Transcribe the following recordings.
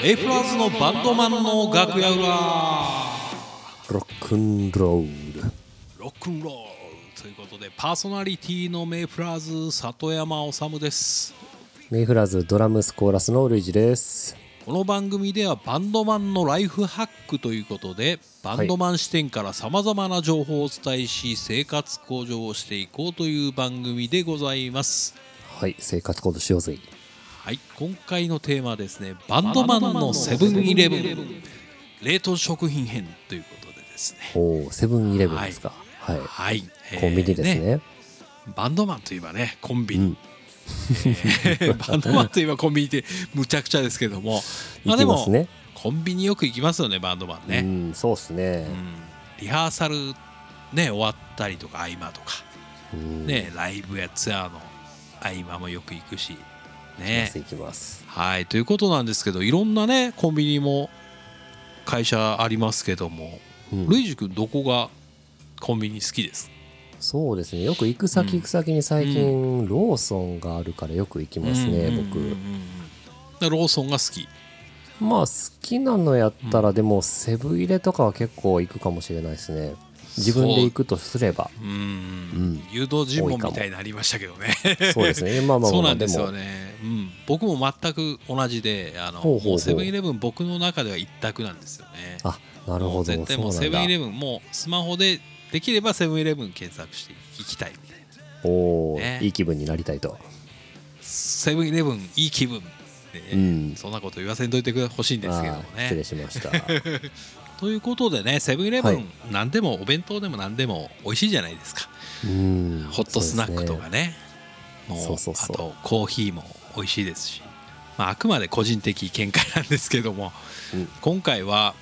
メイフラワーズのバンドマンの楽屋裏。ロックンロールロックンロールということでパーソナリティのメイフラワーズ里山理です。メイフラワーズドラムスコーラスのルイジです。この番組ではバンドマンのライフハックということでバンドマン視点からさまざまな情報をお伝えし生活向上をしていこうという番組でございます。はい生活行動しようぜはい今回のテーマはですねバンドマンのセブンイレブン。冷凍食品編ということでですね。おおセブンイレブンですか。はい、はい、コンビニですね,、バンドマンといえばねコンビ。ニ、うん。えー バンドマンといえばコンビニってむちゃくちゃですけども。ま行あでもコンビニよく行きますよねバンドマンね、うんそうっすね。うん。リハーサルね終わったりとか合間とか、うん。ねライブやツアーの合間もよく行くしね。行きますはいということなんですけどいろんなねコンビニも会社ありますけども、うん。ルイジ君どこがコンビニ好きです？そうですね。よく行く先行く先に最近、ローソンがあるからよく行きますね、うんうんうんうん。僕。でローソンが好き？まあ好きなのやったら、でもセブン入れとかは結構行くかもしれないですね。自分で行くとすれば。う。んうん誘導尋問みたいになりましたけどね。そうですね。まあまあまあそうなんですよもね、うん、僕も全く同じであのセブンイレブン僕の中では一択なんですよね。あなるほど。絶対もうセブンイレブンもうスマホでできればセブンイレブン検索して行きたいみたいな。おお、ね。いい気分になりたいと。セブンイレブンいい気分うん。そんなこと言わせんといてほしいんですけどもあー失礼ねしました。ということでねセブンイレブはい。ン何でもお弁当でも何でも美味しいじゃないですか。うん。ホットスナックとかね。ね。もうそうそうそう。あとコーヒーも美味しいですし、まあ、あくまで個人的見解なんですけども、うん。今回は、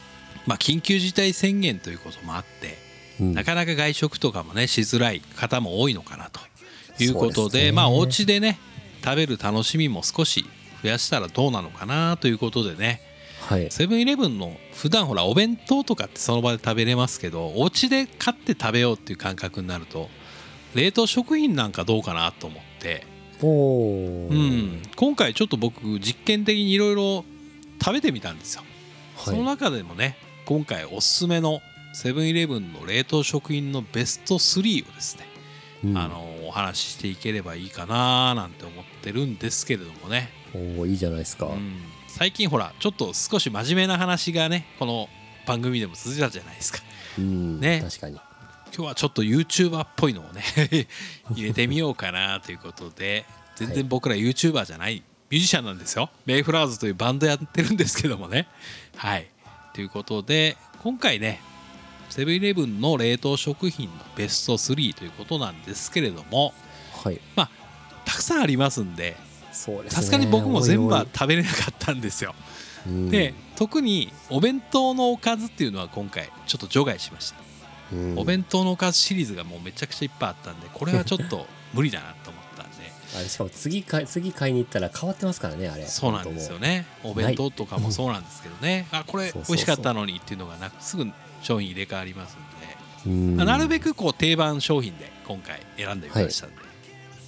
まあ、緊急事態宣言ということもあって、うん。なかなか外食とかもねしづらい方も多いのかなということでですね。まあお家でね食べる楽しみも少し増やしたらどうなのかなということでねはい。セブンイレブンの普段ほらお弁当とかってその場で食べれますけどお家で買って食べようっていう感覚になると冷凍食品なんかどうかなと思って、うん、今回ちょっと僕実験的にいろいろ食べてみたんですよ、そのは中でもね今回おすすめのセブンイレブンの冷凍食品のベスト3をですね、い、うん。あのお話ししていければいいかななんて思ってるんですけれどもね、おおいいじゃないですか、うん、最近ほらちょっと少し真面目な話がねこの番組でも続いたじゃないですか。うんね。確かに今日はちょっと YouTuber っぽいのをね 入れてみようかなということで全然僕ら YouTuber じゃないミュージシャンなんですよ。メイフラーズというバンドやってるんですけどもね。はい。ということで今回ねセブンイレブンの冷凍食品のベスト3ということなんですけれどもはい。まあたくさんありますんでさすがに僕も全部は食べれなかったんですよ。で特にお弁当のおかずっていうのは今回ちょっと除外しました。うんお弁当のおかずシリーズがもうめちゃくちゃいっぱいあったんでこれはちょっと 無理だなと思ったんで。あれしかも次買い次買いに行ったら変わってますからねあれ。そうなんですよね。お弁当とかもそうなんですけどね。あこれ美味しかったのにっていうのがなくすぐ商品入れ替わりますんうん。で、なるべくこう定番商品で今回選んでみましたんで、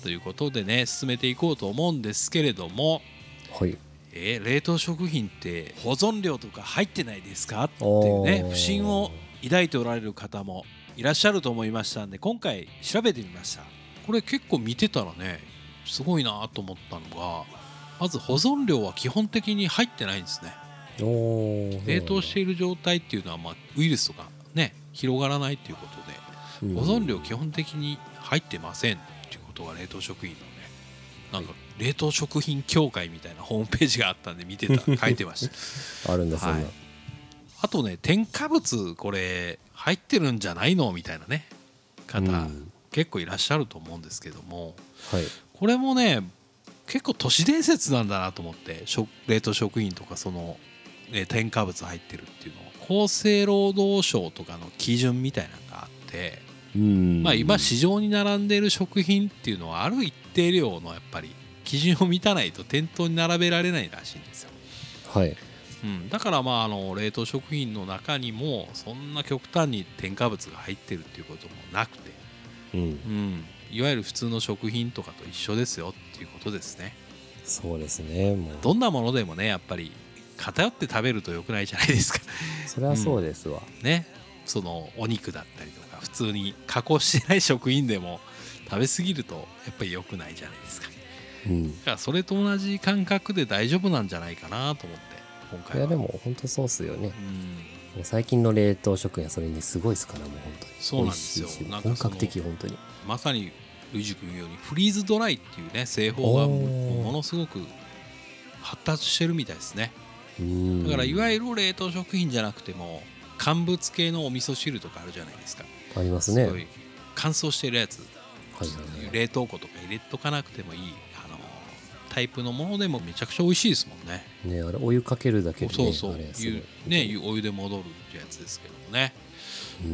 ということでね進めていこうと思うんですけれども。はい。えー冷凍食品って保存料とか入ってないですか？っていうね不審を抱いておられる方もいらっしゃると思いましたんで今回調べてみました。これ結構見てたらねすごいなと思ったのがまず保存料は基本的に入ってないんですね。冷凍している状態っていうのは、まあ、ウイルスとかね広がらないっていうことでうん。保存料基本的に入ってませんっていうことが冷凍食品のねなんか冷凍食品協会みたいなホームページがあったんで見てた 書いてました。あるんだそんな、はいあとね添加物これ入ってるんじゃないの？みたいなね方、うん。結構いらっしゃると思うんですけども。はい。これもね結構都市伝説なんだなと思って食冷凍食品とかその、えー添加物入ってるっていうのを厚生労働省とかの基準みたいなのがあって、うん。まあ、今市場に並んでいる食品っていうのはある一定量のやっぱり基準を満たないと店頭に並べられないらしいんですよ。はいうん、だからまああの冷凍食品の中にもそんな極端に添加物が入ってるっていうこともなくて、うん。うん、いわゆる普通の食品とかと一緒ですよっていうことですね。そうですねもう。どんなものでもねやっぱり偏って食べると良くないじゃないですか。それはそうですわ、ね。そのお肉だったりとか普通に加工してない食品でも食べ過ぎるとやっぱり良くないじゃないですか。うん。だからそれと同じ感覚で大丈夫なんじゃないかなと思って今い回は。やでも本当そうっすよね。うん。最近の冷凍食品はそれにすごいですからもう本当に。そうなんですよ。本格的本当に。まさにルイジ君言うようにフリーズドライっていうね製法がものすごく発達してるみたいですね。うん。だからいわゆる冷凍食品じゃなくても乾物系のお味噌汁とかあるじゃないですか。ありますね。乾燥してるやつ。はいはいはい。冷凍庫とか入れとかなくてもいいあのタイプのものでもめちゃくちゃ美味しいですもんね。ねあれお湯かけるだけでねそうそう。ねお湯で戻るってやつですけどもね。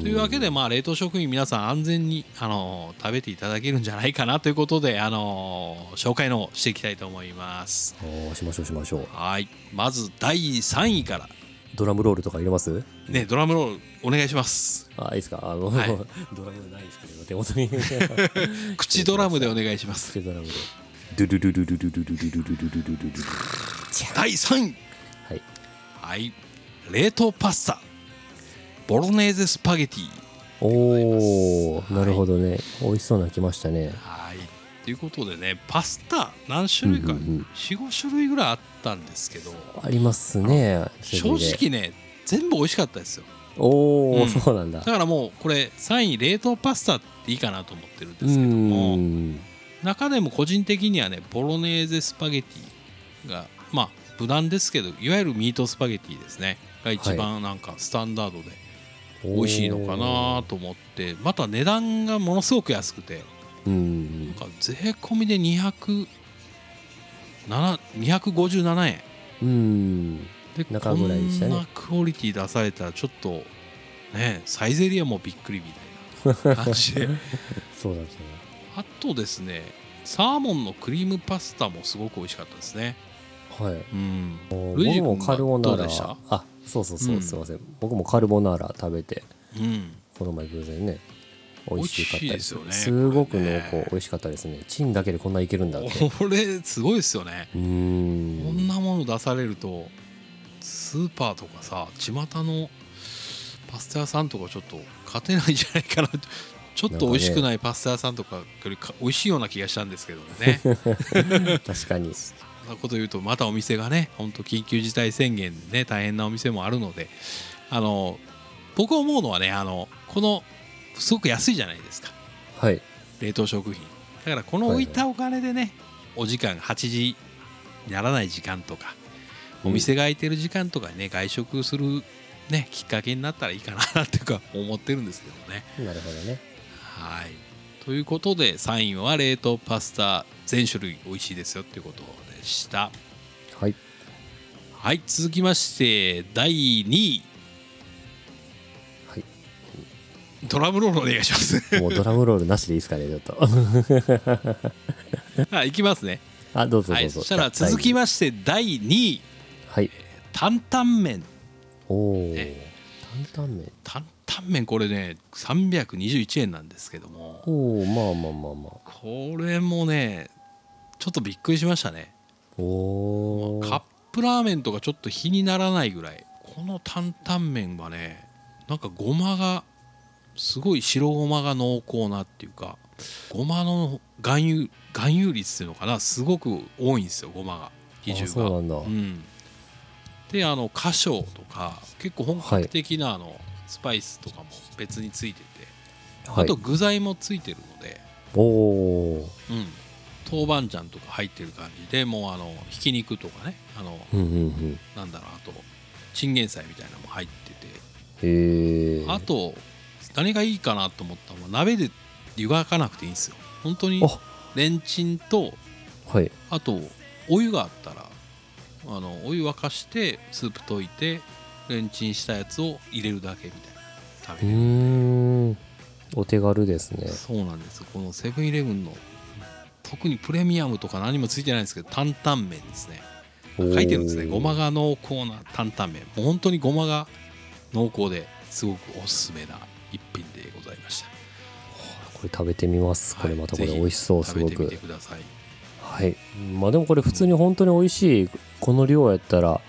というわけで、まあ、冷凍食品皆さん安全にあの食べていただけるんじゃないかなということであの紹介の方していきたいと思います。うんおーしましょうしましょう。はい。まず第3位から。ドラムロールとか入れます？ねドラムロールお願いします。あいいですか？あの、はい。ドラムないですけど手元に。口ドラムでお願いします。口ドラムでドゥルルルルルルルルルルルルルルルルル第3位はいはい冷凍パスタボロネーゼスパゲティおお、はいなるほどね美味しそうなの来ましたねはいということでねパスタ何種類か、うんうんうん45種類ぐらいあったんですけどありますね正直ね全部美味しかったですよおお、うんそうなんだだからもうこれ3位冷凍パスタっていいかなと思ってるんですけどもん中でも個人的にはねボロネーゼスパゲティがまあ無難ですけどいわゆるミートスパゲティですね。が一番なんかスタンダードで美味しいのかなと思ってまた値段がものすごく安くてうん。なんか税込みで200 7 257円。うん。で中こんぐらいでしたね。なクオリティ出されたらちょっとねサイゼリアもびっくりみたいな感じで。そうなんですねあとですねサーモンのクリームパスタもすごく美味しかったですね。はい。うん。おルイジ君僕もカルボナーラ。どうでした？あそうそうそう、う。ん。すいません。僕もカルボナーラ食べてうん。この前偶然ね美味しかったです。よねすごく濃これね。厚美味しかったですね。チンだけでこんないけるんだって。これすごいですよね。うーこんんなもの出されるとスーパーとかさ巷のパスタ屋さんとかちょっと勝てないんじゃないかなちょっと美味しくないパスタ屋さんとかよりか美味しいような気がしたんですけどね。確かに。そんなこと言うとまたお店がね本当緊急事態宣言でね大変なお店もあるので。あの僕思うのはねあのこのすごく安いじゃないですか。はい。冷凍食品。だからこの置いたお金でね、お時間8時にならない時間とかお店が開いてる時間とかにね外食するねきっかけになったらいいかなっていうか思ってるんですけどね。なるほどねはい。ということで3位は冷凍パスタ全種類美味しいですよっていうことでした。はい。はい続きまして第2位。はい。ドラムロールお願いします。もうドラムロールなしでいいですかねちょっと。はいいきますね。あどうぞはいどうぞ、そしたら続きまして第2位。はい。担々麺。おおね担々麺。担々麺これね321円なんですけども。おおまあまあまあまあ。これもねちょっとびっくりしましたね。おおカップラーメンとかちょっと比にならないぐらい。この担々麺はねなんかごまがすごい白ごまが濃厚なっていうかごまの含有含有率っていうのかな？すごく多いんですよごまが。比重が。あそうなんだ。うん、であの花椒とか結構本格的なあのスパイスとかも別についてて、はい。あと具材もついてるので、おおうん、豆板醤とか入ってる感じでもうあのひき肉とかね。あのうんうんうん。なんだろうあとチンゲン菜みたいなのも入ってて、へえあと何がいいかなと思ったのは鍋で湯がかなくていいんですよ。本当にあ。レンチンとはい。あとお湯があったらあのお湯沸かしてスープ溶いてレンチンしたやつを入れるだけみたいな食べれる。お手軽ですね。そうなんです。よこのセブンイレブンの特にプレミアムとか何もついてないんですけど担々麺ですね。書いてるんですね。ごまが濃厚な担々麺。もう本当にごまが濃厚ですごくおすすめな一品でございました。これ食べてみます。これまたこれはい美味しそうすごぜひ食べてみくてください。はい。まあでもこれ普通に本当に美味しいこの量やったら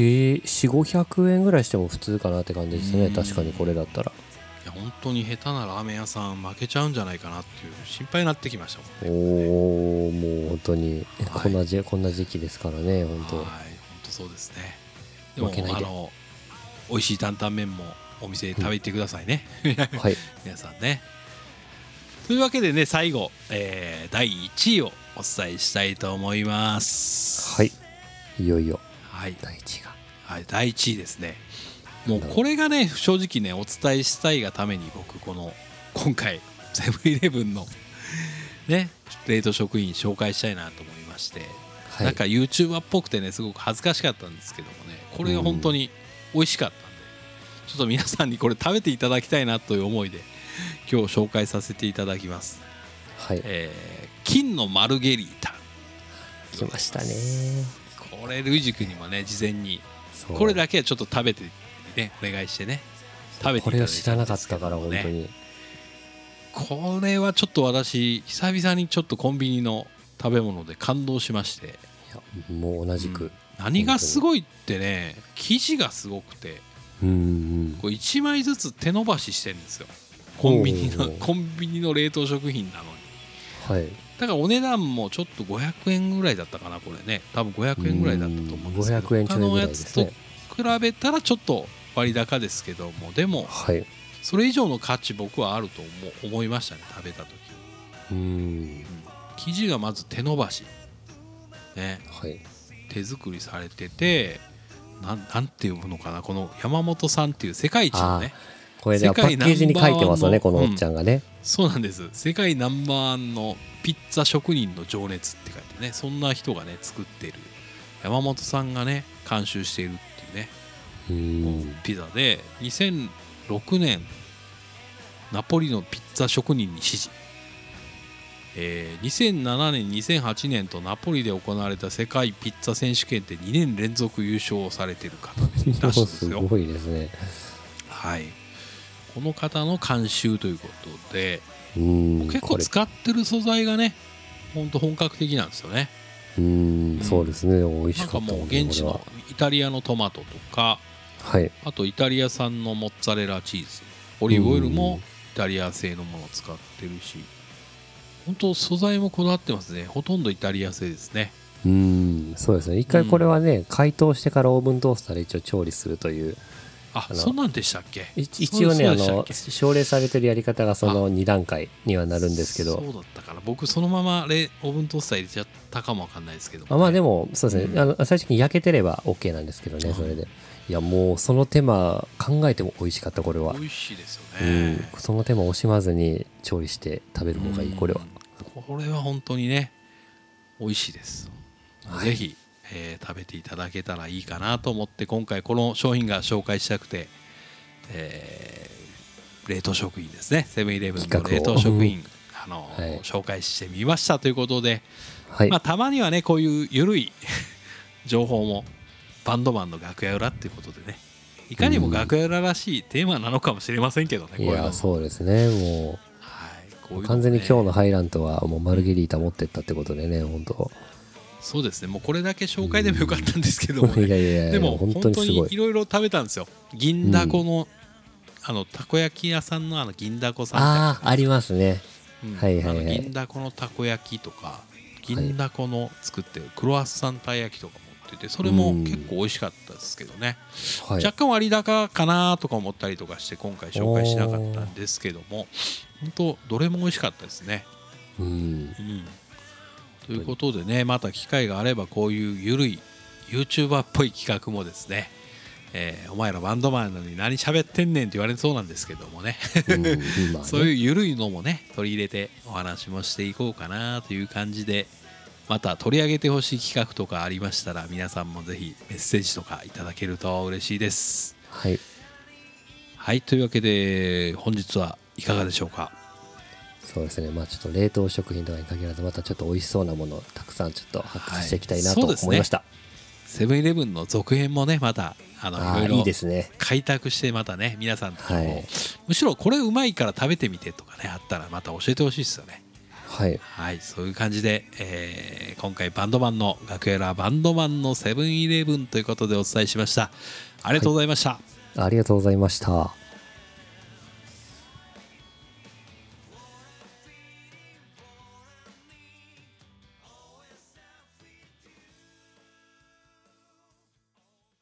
4500円ぐらいしても普通かなって感じですね。うん。確かにこれだったら。いや本当に下手なラーメン屋さん負けちゃうんじゃないかなっていう心配になってきましたもんね。おおもう本当にはい。こんなじ、こんな時期ですからね本当。はい本当そうですね。でも負けないで。あの美味しい担々麺もお店で食べてくださいね、はい。皆さんね。というわけでね最後、えー第1位をお伝えしたいと思います。はい。いよいよはい、第一位が。はい、第1位ですね。もうこれがね正直ねお伝えしたいがために僕この今回 セブンイレブンのね冷凍食品紹介したいなと思いまして、はい。なんか YouTuber っぽくてねすごく恥ずかしかったんですけどもねこれが本当に美味しかったんで、ちょっと皆さんにこれ食べていただきたいなという思いで今日紹介させていただきます、はい。えー金のマルゲリータ。来ましたねこれルイジ君にもね事前に。これだけはちょっと食べてねお願いしてね。食べていただいこれを知らなかったんから本当に。これはちょっと私久々にちょっとコンビニの食べ物で感動しまして。いやもう同じく。うん。何がすごいってね生地がすごくて。うんうん。これ1枚ずつ手伸ばししてるんですよ。コンビニのコンビニの冷凍食品なのに。はいだからお値段もちょっと500円ぐらいだったかなこれね。多分500円ぐらいだったと思うんですけど。500円ちょいぐらいですね。他のやつと比べたらちょっと割高ですけどもでもはい。それ以上の価値僕はあると思いましたね食べた時うん。生地がまず手伸ばし。ね。はい。手作りされててなんなんて呼ぶのかなこの山本さんっていう世界一のねこれではパッケージに書いてますよねこのおっちゃんがね。そうなんです。世界ナンバーワンのピッツァ職人の情熱って書いてねそんな人がね作っている。山本さんがね監修しているっていうねうん。ピザで2006年ナポリのピッツァ職人に支持、えー2007年2008年とナポリで行われた世界ピッツァ選手権で2年連続優勝されている方らしいんです すよ、ごいですね。はい、この方の監修ということでうん結構使ってる素材がねほんと本格的なんですよね。うんそうですね。美味しなんかもうかったもんね現地のイタリアのトマトとかはい。あとイタリア産のモッツァレラチーズ。オリーブオイルもイタリア製のものを使ってるし。本当素材もこだわってますね。ほとんどイタリア製ですね。うんそうですね。一回これはね解凍してからオーブントースターで一応調理するというあそんなんでしたっけ？い一応ねあの奨励されてるやり方がその2段階にはなるんですけど。そうだったから僕そのままレオーブントースター入れちゃったかもわかんないですけど。あまあでももそうですね、うん。あの最終的に焼けてれば OK なんですけどねそれで。いやもうその手間考えても美味しかったこれは。美、味しいですようねん、その手間惜しまずに調理して食べる方がいいこれは。うん。これは本当にね美味しいです、はい。ぜひ、えー食べていただけたらいいかなと思って今回この商品が紹介したくて、えー冷凍食品ですね。セブンイレブンの冷凍食品あの、はい。紹介してみましたということで、はい、まあ、たまにはねこういう緩い 情報もバンドマンの楽屋裏っていうことでねいかにも楽屋裏らしいテーマなのかもしれませんけどね、こういうの。もいやそうですね。もはい、こういうね。う完全に今日のハイラントはもうマルゲリータ持ってったってことでね本当そうですね。もうこれだけ紹介でもよかったんですけども、ね。いやいやいやでも本本当当にい。ろいろ食べたんですよ。銀だこの、あのたこ焼き屋さんのあの銀だこさんああありますね。うん。はいはいはい。あの銀だこのたこ焼きとか銀だこの作ってるクロワッサンたい焼きとか持っててそれも結構美味しかったですけどね、はい。若干割高かなとか思ったりとかして今回紹介しなかったんですけども本当どれも美味しかったですね、うん。うん、ということでねまた機会があればこういうゆるい YouTuber っぽい企画もですね、えーお前らバンドマンなのに何喋ってんねんって言われそうなんですけどもね。そういうゆるいのもね取り入れてお話もしていこうかなという感じでまた取り上げてほしい企画とかありましたら皆さんもぜひメッセージとかいただけると嬉しいです。はい。はいというわけで本日はいかがでしょうか？そうですね。まあちょっと冷凍食品とかに限らずまたちょっと美味しそうなものをたくさんちょっと発掘していきたいなと思いました、セブンイレブンの続編もねまたあのいいいろいろですね。開拓してまたね皆さんとも、はい。むしろこれうまいから食べてみてとかねあったらまた教えてほしいですよね。はい。はい、そういう感じで、えー今回バンドマンの楽屋裏バンドマンのセブンイレブンということでお伝えしました。ありがとうございました。ありがとうございました